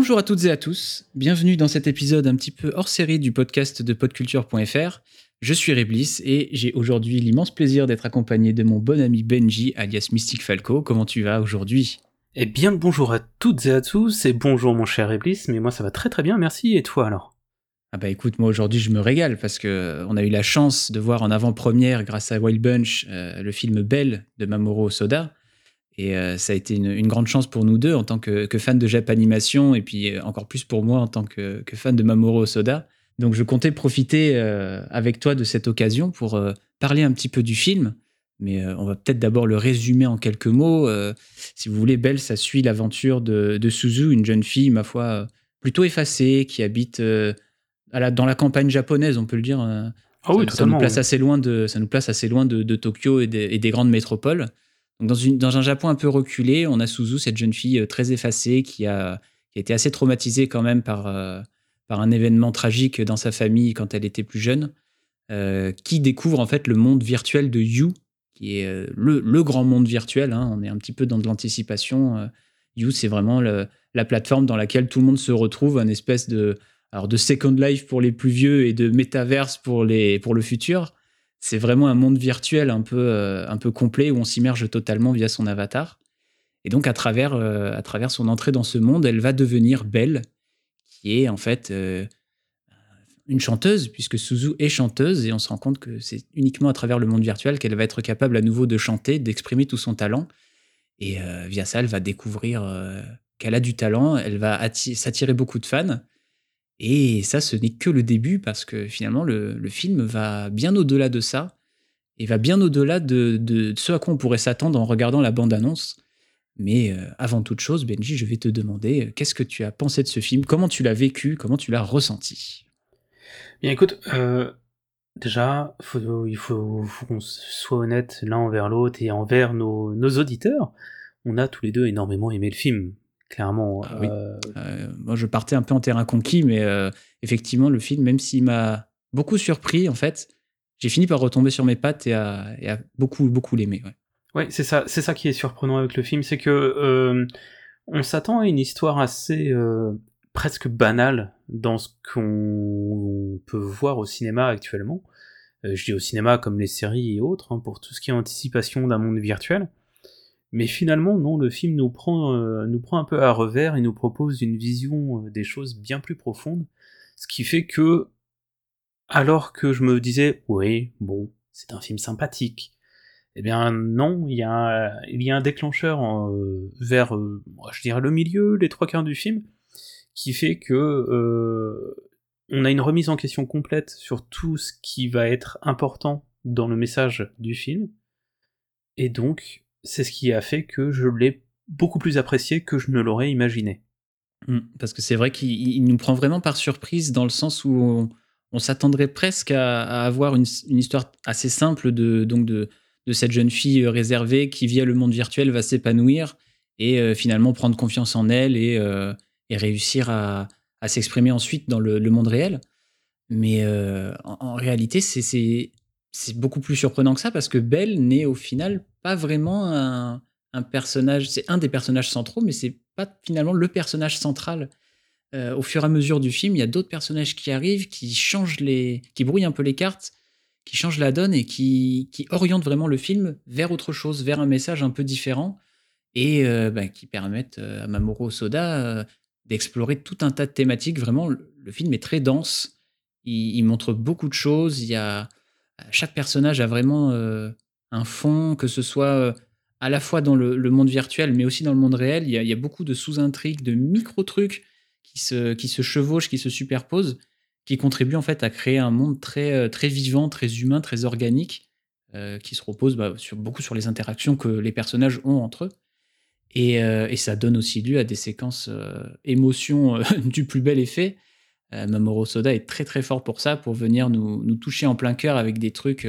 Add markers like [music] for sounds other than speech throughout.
Bonjour à toutes et à tous, bienvenue dans cet épisode un petit peu hors série du podcast de podculture.fr. Je suis Reblis et j'ai aujourd'hui l'immense plaisir d'être accompagné de mon bon ami Benji alias Mystic Falco. Comment tu vas aujourd'hui? Eh bien bonjour à toutes et à tous et bonjour mon cher Reblis, mais moi ça va très très bien, merci et toi alors? Ah bah écoute, moi aujourd'hui je me régale parce que on a eu la chance de voir en avant-première grâce à Wild Bunch euh, le film Belle de Mamoru Soda. Et euh, ça a été une, grande chance pour nous deux en tant que, fans de Jap Animation et puis euh, encore plus pour moi en tant que, fan de Mamoru Soda. Donc je comptais profiter avec toi de cette occasion pour parler un petit peu du film. Mais on va peut-être d'abord le résumer en quelques mots. si vous voulez, Belle, ça suit l'aventure de, de, Suzu, une jeune fille, ma foi, plutôt effacée, qui habite dans la campagne japonaise, on peut le dire. Euh, ah oui, ça, ça, nous place assez loin de, ça nous place assez loin de, Tokyo et des, grandes métropoles. Dans, un Japon un peu reculé, on a Suzu, cette jeune fille euh, très effacée qui a, été assez traumatisée quand même par, euh, par un événement tragique dans sa famille quand elle était plus jeune, qui découvre en fait le monde virtuel de You, qui est le, grand monde virtuel. Hein. On est un petit peu dans de l'anticipation. You, c'est vraiment la plateforme dans laquelle tout le monde se retrouve, un espèce de Second Life pour les plus vieux et de les, pour le futur. C'est vraiment un monde virtuel un peu, euh, un peu complet où on s'immerge totalement via son avatar. Et donc, à travers, euh, à travers son entrée dans ce monde, elle va devenir Belle, qui est en fait euh, une chanteuse, puisque Suzu est chanteuse, et on se rend compte que c'est uniquement à travers le monde virtuel qu'elle va être capable à nouveau de chanter, d'exprimer tout son talent. Et via ça, elle va découvrir qu'elle a du talent, elle va s'attirer beaucoup de fans. Et ça, ce n'est que le début parce que finalement, le, film va bien au-delà de ça et va bien au-delà de, ce à quoi on pourrait s'attendre en regardant la bande-annonce. Mais euh, avant toute chose, Benji, je vais te demander euh, qu'est-ce que tu as pensé de ce film? Comment tu l'as vécu? Comment tu l'as ressenti? Bien écoute, euh, déjà, il faut, qu'on soit honnête l'un envers l'autre et envers nos, nos auditeurs. On a tous les deux énormément aimé le film clairement. Ah euh, euh, moi, je partais un peu en terrain conquis, mais euh, effectivement, le film, même s'il m'a beaucoup surpris, en fait, j'ai fini par retomber sur mes pattes et à, beaucoup, beaucoup l'aimer. Ouais, c'est ça, c'est ça qui est surprenant avec le film, c'est que on s'attend à une histoire assez presque banale dans ce qu'on peut voir au cinéma actuellement. je dis au cinéma comme les séries et autres, hein, pour tout ce qui est anticipation d'un monde virtuel. Mais finalement, non, le film nous prend, euh, nous prend un peu à revers et nous propose une vision euh, des choses bien plus profonde, ce qui fait que, alors que je me disais, oui, bon, c'est un film sympathique, eh bien non, il y a, il y a un déclencheur euh, vers, je dirais, le milieu, les trois quarts du film, qui fait que on a une remise en question complète sur tout ce qui va être important dans le message du film, et donc c'est ce qui a fait que je l'ai beaucoup plus apprécié que je ne l'aurais imaginé. Hmm, parce que c'est vrai qu'il nous prend vraiment par surprise dans le sens où on, s'attendrait presque à, avoir une, histoire assez simple de, donc de, cette jeune fille euh, réservée qui via le monde virtuel va s'épanouir et euh, finalement prendre confiance en elle et, euh, réussir à, s'exprimer ensuite dans le, monde réel. Mais en, réalité, c'est beaucoup plus surprenant que ça parce que Belle n'est au final pas vraiment un, personnage. C'est un des personnages centraux, mais c'est pas finalement le personnage central. Euh, au fur et à mesure du film, il y a d'autres personnages qui arrivent, qui changent les, qui brouillent un peu les cartes, qui changent la donne et qui, orientent vraiment le film vers autre chose, vers un message un peu différent et euh, bah, qui permettent euh, à Mamoru Soda d'explorer tout un tas de thématiques. Vraiment, le, film est très dense. Il, il, montre beaucoup de choses. Il y a chaque personnage a vraiment un fond, que ce soit euh, à la fois dans le, monde virtuel, mais aussi dans le monde réel. Il y a, beaucoup de sous-intrigues, de micro-trucs qui se, qui se chevauchent, qui se superposent, qui contribuent en fait à créer un monde très, euh, très vivant, très humain, très organique, euh, qui se repose bah, sur, beaucoup sur les interactions que les personnages ont entre eux. Et, ça donne aussi lieu à des séquences émotions [laughs] du plus bel effet. Mamoru Soda est très très fort pour ça, pour venir nous, nous toucher en plein cœur avec des trucs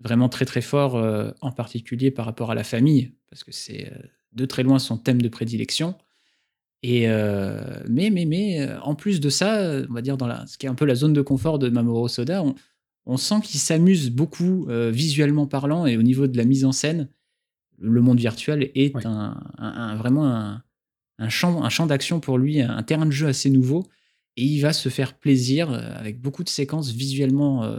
vraiment très très fort, euh, en particulier par rapport à la famille, parce que c'est euh, de très loin son thème de prédilection. Et euh, mais, mais, mais, en plus de ça, on va dire dans la, ce qui est un peu la zone de confort de Mamoru Soda, on, sent qu'il s'amuse beaucoup visuellement parlant et au niveau de la mise en scène. Le monde virtuel est un, vraiment un champ, un champ d'action pour lui, un terrain de jeu assez nouveau. Et il va se faire plaisir avec beaucoup de séquences visuellement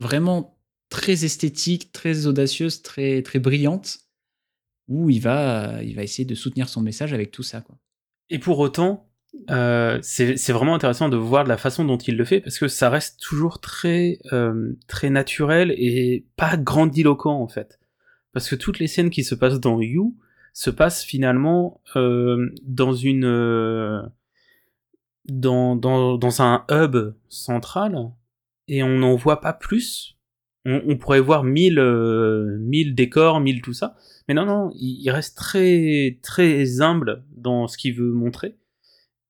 vraiment très esthétiques, très audacieuses, très, très brillantes, où il va, il va essayer de soutenir son message avec tout ça. Quoi. Et pour autant, euh, c'est vraiment intéressant de voir la façon dont il le fait parce que ça reste toujours très euh, très naturel et pas grandiloquent en fait. Parce que toutes les scènes qui se passent dans You se passent finalement euh, dans une euh, dans, dans, dans un hub central et on n'en voit pas plus. On, pourrait voir mille euh, mille décors, mille tout ça, mais non non, il, reste très très humble dans ce qu'il veut montrer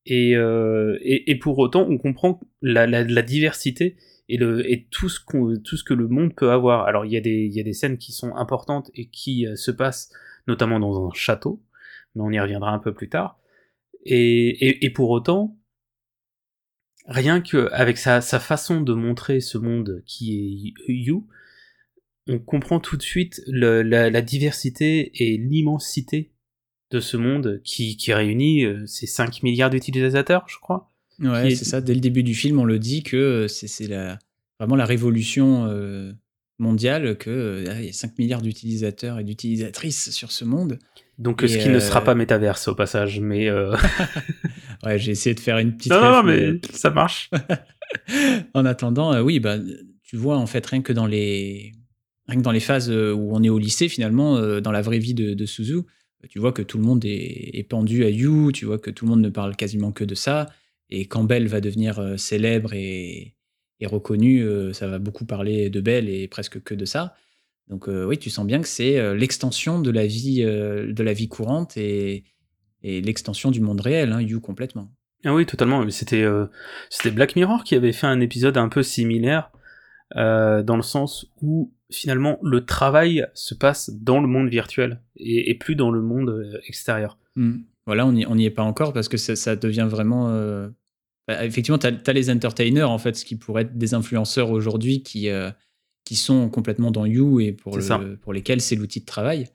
et, euh, et, pour autant, on comprend la, la, diversité et, le, et tout, ce qu'on, tout ce que le monde peut avoir. Alors, il y, a des, y a des scènes qui sont importantes et qui euh, se passent notamment dans un château, mais on y reviendra un peu plus tard. Et, et pour autant, rien que avec sa, sa façon de montrer ce monde qui est You, on comprend tout de suite le, la, la diversité et l'immensité de ce monde qui, qui réunit euh, ces 5 milliards d'utilisateurs, je crois. Ouais, c'est ça. Dès le début du film, on le dit que euh, c'est la, vraiment la révolution euh, mondiale, qu'il y a 5 milliards d'utilisateurs et d'utilisatrices sur ce monde. Donc, ce qui ne sera pas métaverse au passage, mais. [laughs] ouais, j'ai essayé de faire une petite. Non, non, mais ça marche. [laughs] en attendant, oui, bah, tu vois, en fait, rien que dans les, rien que dans les phases où on est au lycée, finalement, dans la vraie vie de, de Suzu, tu vois que tout le monde est, pendu à You, tu vois que tout le monde ne parle quasiment que de ça. Et quand Belle va devenir euh, célèbre et, reconnue, euh, ça va beaucoup parler de Belle et presque que de ça. Donc euh, oui, tu sens bien que c'est l'extension de la vie de la vie courante et, l'extension du monde réel, hein, You complètement. Ah oui, totalement. C'était c'était Black Mirror qui avait fait un épisode un peu similaire dans le sens où finalement le travail se passe dans le monde virtuel et, plus dans le monde euh, extérieur. Hmm. Voilà, on n'y est pas encore parce que ça, devient vraiment. Euh, bah, effectivement, tu as, les entertainers, en fait, ce qui pourrait être des influenceurs aujourd'hui qui, euh, qui sont complètement dans You et pour, le, pour lesquels c'est l'outil de travail.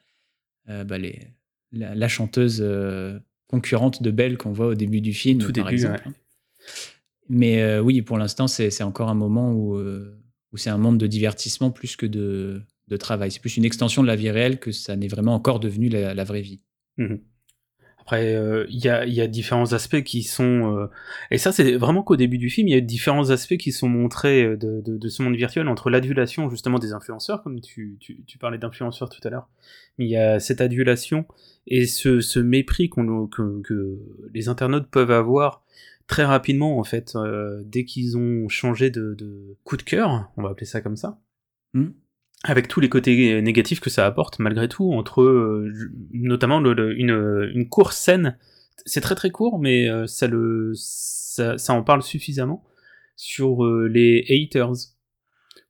bah, les, la, chanteuse concurrente de Belle qu'on voit au début du film, Tout par début, exemple. Mais oui, pour l'instant, c'est encore un moment où où c'est un monde de divertissement plus que de, de travail. C'est plus une extension de la vie réelle que ça n'est vraiment encore devenu la, vraie vie. Mhm. Après, euh, il y, a, y, a, différents aspects qui sont... Euh, et ça, c'est vraiment qu'au début du film, il y a différents aspects qui sont montrés euh, de, de, de ce monde virtuel entre l'adulation justement des influenceurs, comme tu, tu, tu parlais d'influenceurs tout à l'heure, il y a cette adulation et ce, ce mépris qu'on que, que les internautes peuvent avoir très rapidement en fait euh, dès qu'ils ont changé de, de, coup de cœur, on va appeler ça comme ça. Hmm. Avec tous les côtés négatifs que ça apporte malgré tout, entre euh, notamment le, une, une course saine, c'est très très court, mais euh, ça le ça, ça, en parle suffisamment sur les haters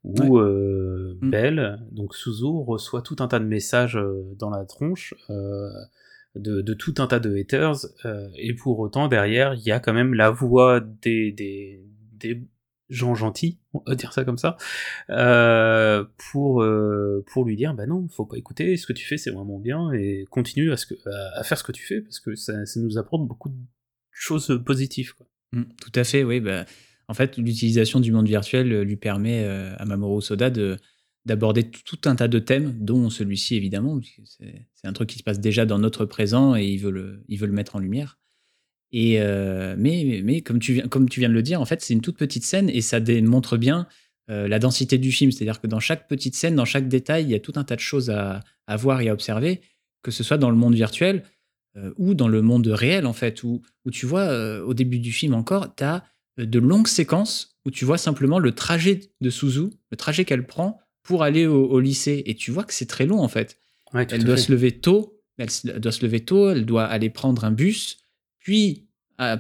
où ouais. Hmm. Belle, donc Suzu, reçoit tout un tas de messages dans la tronche de, tout un tas de haters, euh, et pour autant derrière il y a quand même la voix des, des, des gens gentils, on va dire ça comme ça, euh, pour, euh, pour lui dire bah non, faut pas écouter, ce que tu fais c'est vraiment bien, et continue à, ce que, à, faire ce que tu fais, parce que ça, ça nous apporte beaucoup de choses positives. Quoi. Mmh, tout à fait, oui. Bah, en fait, l'utilisation du monde virtuel lui permet à Mamoru Soda de d'aborder tout un tas de thèmes, dont celui-ci évidemment, c'est un truc qui se passe déjà dans notre présent et il veut le, il veut le mettre en lumière. Et euh, mais, mais comme, tu viens, comme tu viens de le dire, en fait, c'est une toute petite scène et ça démontre bien euh, la densité du film. C'est-à-dire que dans chaque petite scène, dans chaque détail, il y a tout un tas de choses à, voir et à observer, que ce soit dans le monde virtuel euh, ou dans le monde réel, en fait, où, où tu vois, au début du film encore, tu as de longues séquences où tu vois simplement le trajet de Suzu, le trajet qu'elle prend pour aller au, lycée. Et tu vois que c'est très long en fait. elle doit se lever tôt. Elle doit se lever tôt. Elle doit aller prendre un bus, puis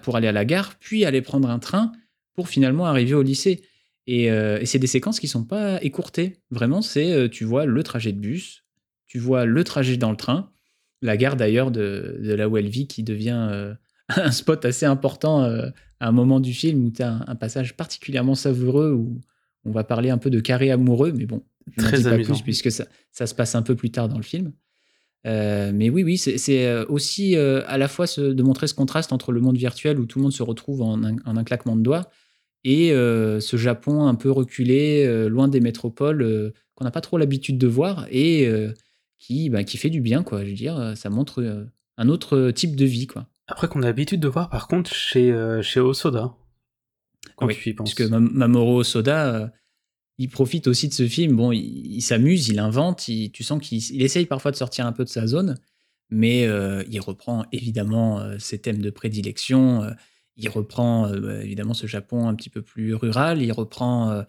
pour aller à la gare, puis aller prendre un train pour finalement arriver au lycée. Et, euh, c'est des séquences qui sont pas écourtées. Vraiment, c'est euh, tu vois le trajet de bus, tu vois le trajet dans le train, la gare d'ailleurs de, de, là où elle vit qui devient euh, [laughs] un spot assez important à un moment du film où tu as un, passage particulièrement savoureux où on va parler un peu de carré amoureux, mais bon, Très amusant. Plus, puisque ça, ça, se passe un peu plus tard dans le film. mais oui, oui, c'est aussi à la fois de montrer ce contraste entre le monde virtuel où tout le monde se retrouve en un, claquement de doigts et ce Japon un peu reculé, loin des métropoles, qu'on n'a pas trop l'habitude de voir et qui, bah, qui fait du bien, quoi. Je veux dire, ça montre un autre type de vie, quoi. Après qu'on a l'habitude de voir, par contre, chez, chez Osoda, quand tu y penses. Parce que Mamoru Osoda, il profite aussi de ce film. Bon, il, s'amuse, il invente, tu sens qu'il essaye parfois de sortir un peu de sa zone, mais il reprend évidemment ses thèmes de prédilection. il reprend bah, évidemment ce Japon un petit peu plus rural. Il reprend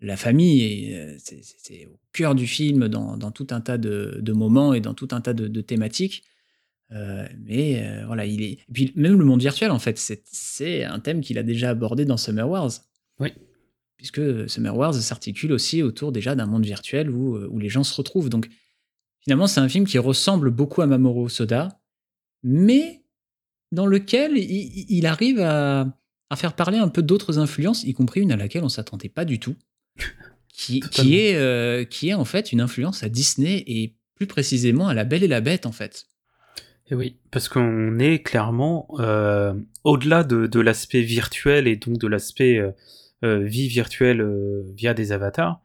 la famille, et c'est au cœur du film dans, tout un tas de, moments et dans tout un tas de, thématiques. Mais voilà, il est. Et puis même le monde virtuel, en fait, c'est un thème qu'il a déjà abordé dans Summer Wars. Oui. Puisque Summer Wars s'articule aussi autour déjà d'un monde virtuel où, où les gens se retrouvent. Donc finalement, c'est un film qui ressemble beaucoup à Mamoru Soda, mais dans lequel il, arrive à, à, faire parler un peu d'autres influences, y compris une à laquelle on s'attendait pas du tout [laughs] qui, qui est, euh, qui est en fait une influence à Disney et plus précisément à La Belle et la Bête en fait. Et oui, parce qu'on est clairement euh, au-delà de, de l'aspect virtuel et donc de l'aspect euh, vie virtuelle via des avatars.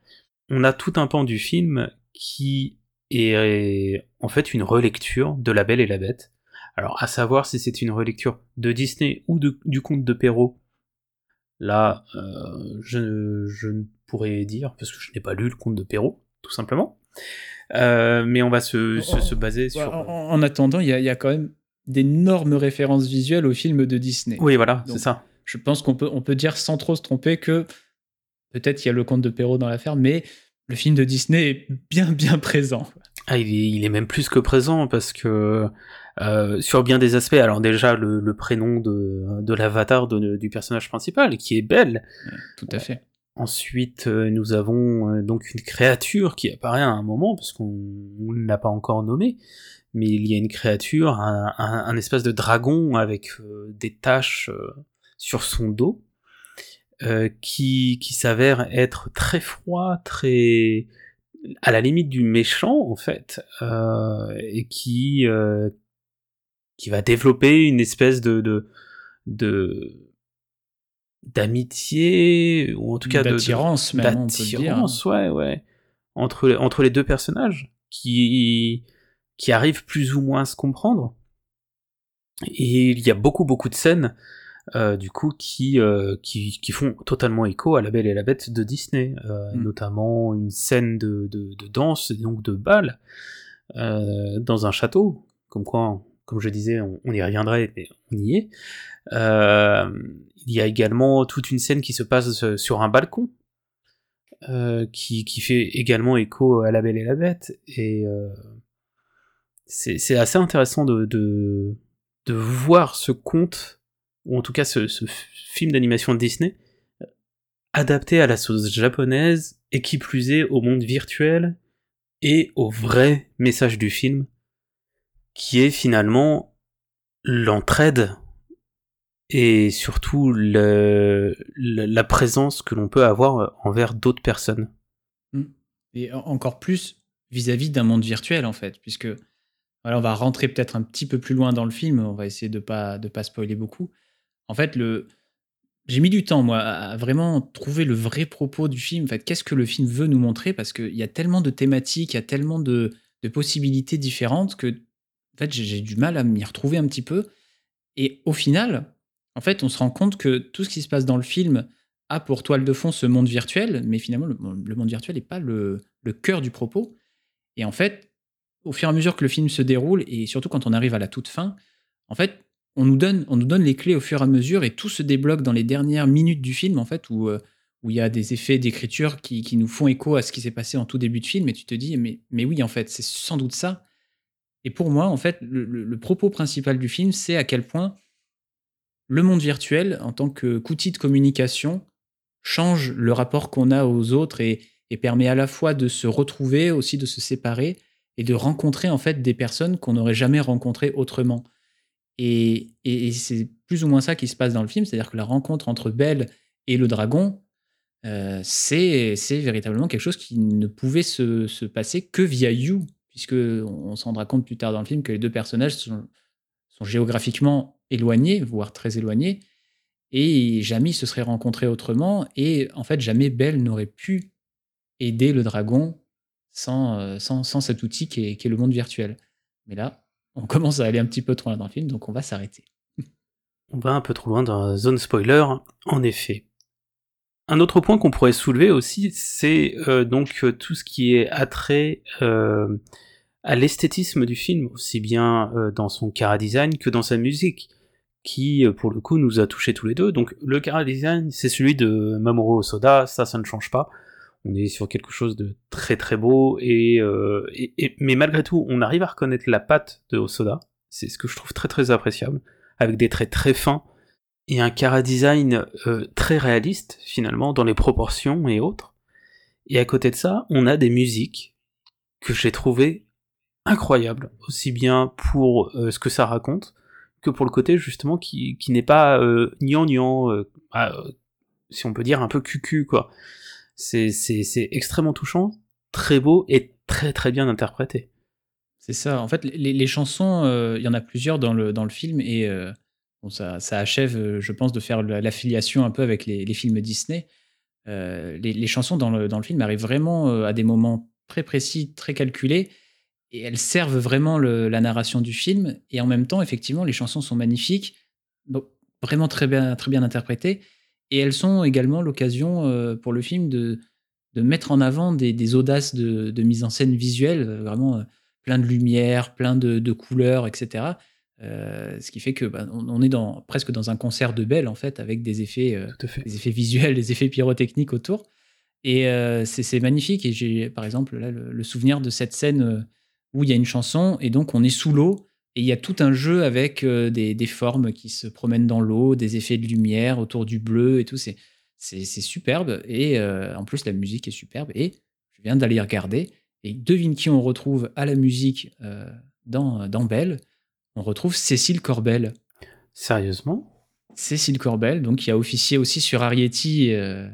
On a tout un pan du film qui est en fait une relecture de La Belle et la Bête. Alors, à savoir si c'est une relecture de Disney ou de, du conte de Perrault, là, je, je ne pourrais dire, parce que je n'ai pas lu le conte de Perrault, tout simplement. Euh, mais on va se, se, baser sur. En, attendant, il y, y, a quand même d'énormes références visuelles aux films de Disney. Oui, voilà, c'est ça. Je pense qu'on peut, on peut dire sans trop se tromper que peut-être il y a le conte de Perrault dans l'affaire, mais le film de Disney est bien, bien présent. Ah, il est, il est même plus que présent parce que euh, sur bien des aspects, alors déjà le, le prénom de, de l'avatar du personnage principal, qui est Belle. Tout à fait. Ensuite, euh, nous avons euh, donc une créature qui apparaît à un moment, parce qu'on ne l'a pas encore nommé, mais il y a une créature, un, espace de dragon avec euh, des taches sur son dos, qui, s'avère être très froid, très à la limite du méchant en fait, et qui qui va développer une espèce de d'amitié ou en tout cas d'attirance même d'attirance ouais ouais. Entre entre les deux personnages qui qui arrivent plus ou moins à se comprendre. Et il y a beaucoup beaucoup de scènes euh, du coup qui, euh, qui, qui font totalement écho à La Belle et la Bête de Disney, euh, mm. notamment une scène de, de, de, danse donc de bal dans un château, comme quoi comme je disais, on, y reviendrait, mais on y est. Euh, il y a également toute une scène qui se passe sur un balcon, euh, qui, fait également écho à La Belle et la Bête, et euh, c'est assez intéressant de, de, voir ce conte, ou en tout cas ce, ce film d'animation Disney, adapté à la sauce japonaise, et qui plus est au monde virtuel, et au vrai message du film, qui est finalement l'entraide et surtout la présence que l'on peut avoir envers d'autres personnes. Mmh. Et encore plus vis-à-vis d'un monde virtuel en fait, puisque voilà, on va rentrer peut-être un petit peu plus loin dans le film, on va essayer de pas de pas spoiler beaucoup. En fait, le j'ai mis du temps moi à vraiment trouver le vrai propos du film. En fait, qu'est-ce que le film veut nous montrer? Parce qu'il y a tellement de thématiques, il y a tellement de, de possibilités différentes que fait, j'ai du mal à m'y retrouver un petit peu. Et au final, en fait, on se rend compte que tout ce qui se passe dans le film a pour toile de fond ce monde virtuel, mais finalement, le, monde virtuel n'est pas le, cœur du propos. Et en fait, au fur et à mesure que le film se déroule, et surtout quand on arrive à la toute fin, en fait, on nous donne, on nous donne les clés au fur et à mesure, et tout se débloque dans les dernières minutes du film, en fait, où, euh, où il y a des effets d'écriture qui, qui, nous font écho à ce qui s'est passé en tout début de film, et tu te dis, mais, mais oui, en fait, c'est sans doute ça. Et pour moi, en fait, le, propos principal du film, c'est à quel point le monde virtuel, en tant qu'outil de communication, change le rapport qu'on a aux autres et, permet à la fois de se retrouver, aussi de se séparer et de rencontrer en fait des personnes qu'on n'aurait jamais rencontrées autrement. Et, c'est plus ou moins ça qui se passe dans le film, c'est-à-dire que la rencontre entre Belle et le dragon, euh, c'est véritablement quelque chose qui ne pouvait se, se passer que via You, puisque on, se rendra compte plus tard dans le film que les deux personnages sont, géographiquement éloignés, voire très éloignés, et jamais ils se seraient rencontrés autrement, et en fait jamais Belle n'aurait pu aider le dragon sans, sans cet outil qui est, le monde virtuel. Mais là, on [laughs] commence à aller un petit peu trop loin dans le film, donc on va s'arrêter. On va un peu trop loin dans la zone spoiler, en effet. Un autre point qu'on pourrait soulever aussi, c'est euh, donc euh, tout ce qui est attrait euh, à l'esthétisme du film, aussi bien dans son cara design que dans sa musique, qui pour le coup nous a touché tous les deux. Donc le cara design, c'est celui de Mamoru Osoda, ça, ça ne change pas. On est sur quelque chose de très très beau et, et mais malgré tout, on arrive à reconnaître la patte de Osoda. C'est ce que je trouve très très appréciable, avec des traits très fins et un cara design euh, très réaliste finalement dans les proportions et autres. Et à côté de ça, on a des musiques que j'ai trouvées incroyables, aussi bien pour euh, ce que ça raconte que pour le côté justement qui, qui n'est pas euh, gnangnan, euh, ah, si on peut dire un peu cucu quoi. C'est, c'est, c'est extrêmement touchant, très beau et très très bien interprété. C'est ça. En fait, les, les chansons, il y en a plusieurs dans le, dans le film et ça, achève, euh, je pense, de faire l'affiliation un peu avec les, films Disney. Euh, les, chansons dans le, film arrivent vraiment euh, à des moments très précis, très calculés, et elles servent vraiment la narration du film. Et en même temps, effectivement, les chansons sont magnifiques, vraiment très bien, très bien interprétées, et elles sont également l'occasion pour le film de, mettre en avant des, audaces de, mise en scène visuelle, vraiment plein de lumière, plein de couleurs, etc. Euh, ce qui fait que bah, on, est dans, presque dans un concert de Belle en fait, avec des effets, euh, des effets visuels, des effets pyrotechniques autour. Et euh, c'est magnifique. Et j'ai par exemple là, le, souvenir de cette scène où il y a une chanson et donc on est sous l'eau et il y a tout un jeu avec des, des, formes qui se promènent dans l'eau, des effets de lumière autour du bleu et tout. C'est superbe. Et en plus, la musique est superbe. Et je viens d'aller regarder. Et devine qui on retrouve à la musique dans, dans Belle on retrouve Cécile Corbel. Sérieusement? Cécile Corbel, donc qui a officié aussi sur Arietti euh,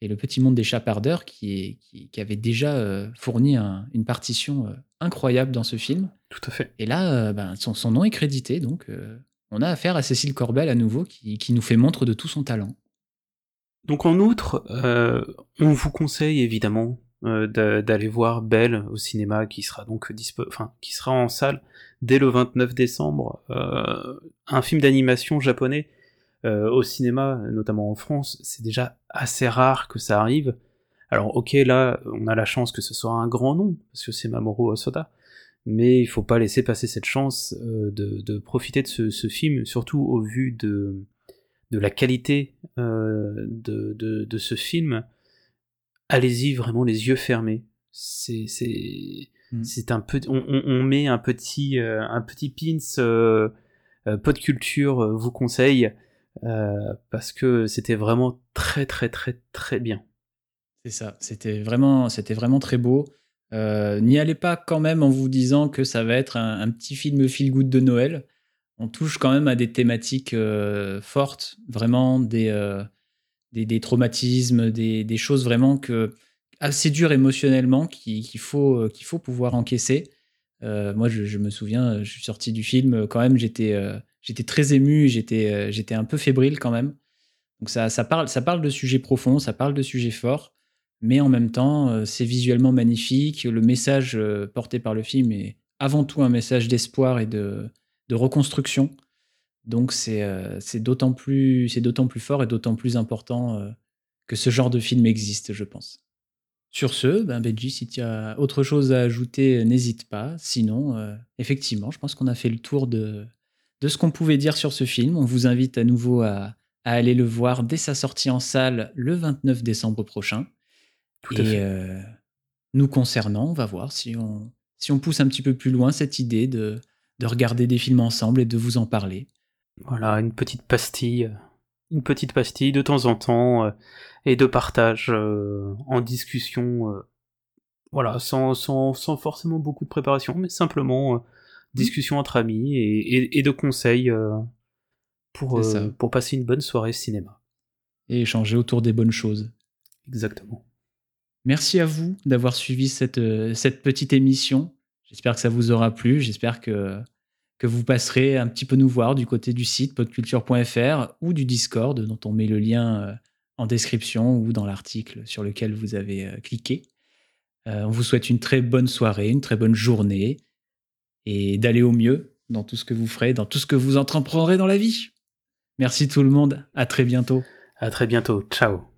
et Le Petit Monde des Chapardeurs, qui, qui, avait déjà euh, fourni une partition euh, incroyable dans ce film. Tout à fait. Et là, ben, son, nom est crédité, donc on a affaire à Cécile Corbel à nouveau, qui, qui, nous fait montre de tout son talent. Donc en outre, on vous conseille évidemment d'aller voir Belle au cinéma, qui sera donc enfin, qui sera en salle dès le 29 décembre, euh, un film d'animation japonais euh, au cinéma, notamment en France, c'est déjà assez rare que ça arrive. Alors ok, là, on a la chance que ce soit un grand nom, parce que c'est Mamoru Osoda, mais il faut pas laisser passer cette chance euh, de, profiter de ce, film, surtout au vu de, de la qualité de, de, ce film. Allez-y vraiment les yeux fermés. C'est Mm. Un peu, on, met un petit, euh, un petit pins euh, euh pot de culture vous conseille parce que c'était vraiment très très très très bien. C'est ça, c'était vraiment, c'était vraiment très beau. N'y allez pas quand même en vous disant que ça va être un, petit film feel good de Noël. On touche quand même à des thématiques fortes, vraiment des, des, traumatismes, des, des, choses vraiment que assez dur émotionnellement qu'il faut, euh, qu'il faut pouvoir encaisser. Euh, moi, je, me souviens, je suis sorti du film, quand même, j'étais euh, j'étais très ému, j'étais j'étais un peu fébrile quand même. Donc ça, ça, parle, ça parle de sujets profonds, ça parle de sujets forts, mais en même temps, c'est visuellement magnifique. Le message porté par le film est avant tout un message d'espoir et de, reconstruction. Donc c'est d'autant plus, fort et d'autant plus important que ce genre de film existe, je pense. Sur ce, ben Benji, si tu as autre chose à ajouter, n'hésite pas. Sinon, euh, effectivement, je pense qu'on a fait le tour de ce qu'on pouvait dire sur ce film. On vous invite à nouveau à, aller le voir dès sa sortie en salle le 29 décembre prochain. Tout à Et euh, nous concernant, on va voir si on, si on pousse un petit peu plus loin cette idée de, de regarder des films ensemble et de vous en parler. Voilà, une petite pastille une petite pastille de temps en temps euh, et de partage euh, en discussion. Euh, voilà, sans, sans, sans, forcément beaucoup de préparation, mais simplement mmh. discussion entre amis et, et, de conseils pour, pour passer une bonne soirée cinéma. Et échanger autour des bonnes choses. Exactement. Merci à vous d'avoir suivi cette, cette petite émission. J'espère que ça vous aura plu. J'espère que, que vous passerez un petit peu nous voir du côté du site podculture.fr ou du Discord, dont on met le lien en description ou dans l'article sur lequel vous avez cliqué. on vous souhaite une très bonne soirée, une très bonne journée et d'aller au mieux dans tout ce que vous ferez, dans tout ce que vous entreprendrez dans la vie. Merci tout le monde, à très bientôt. À très bientôt, ciao.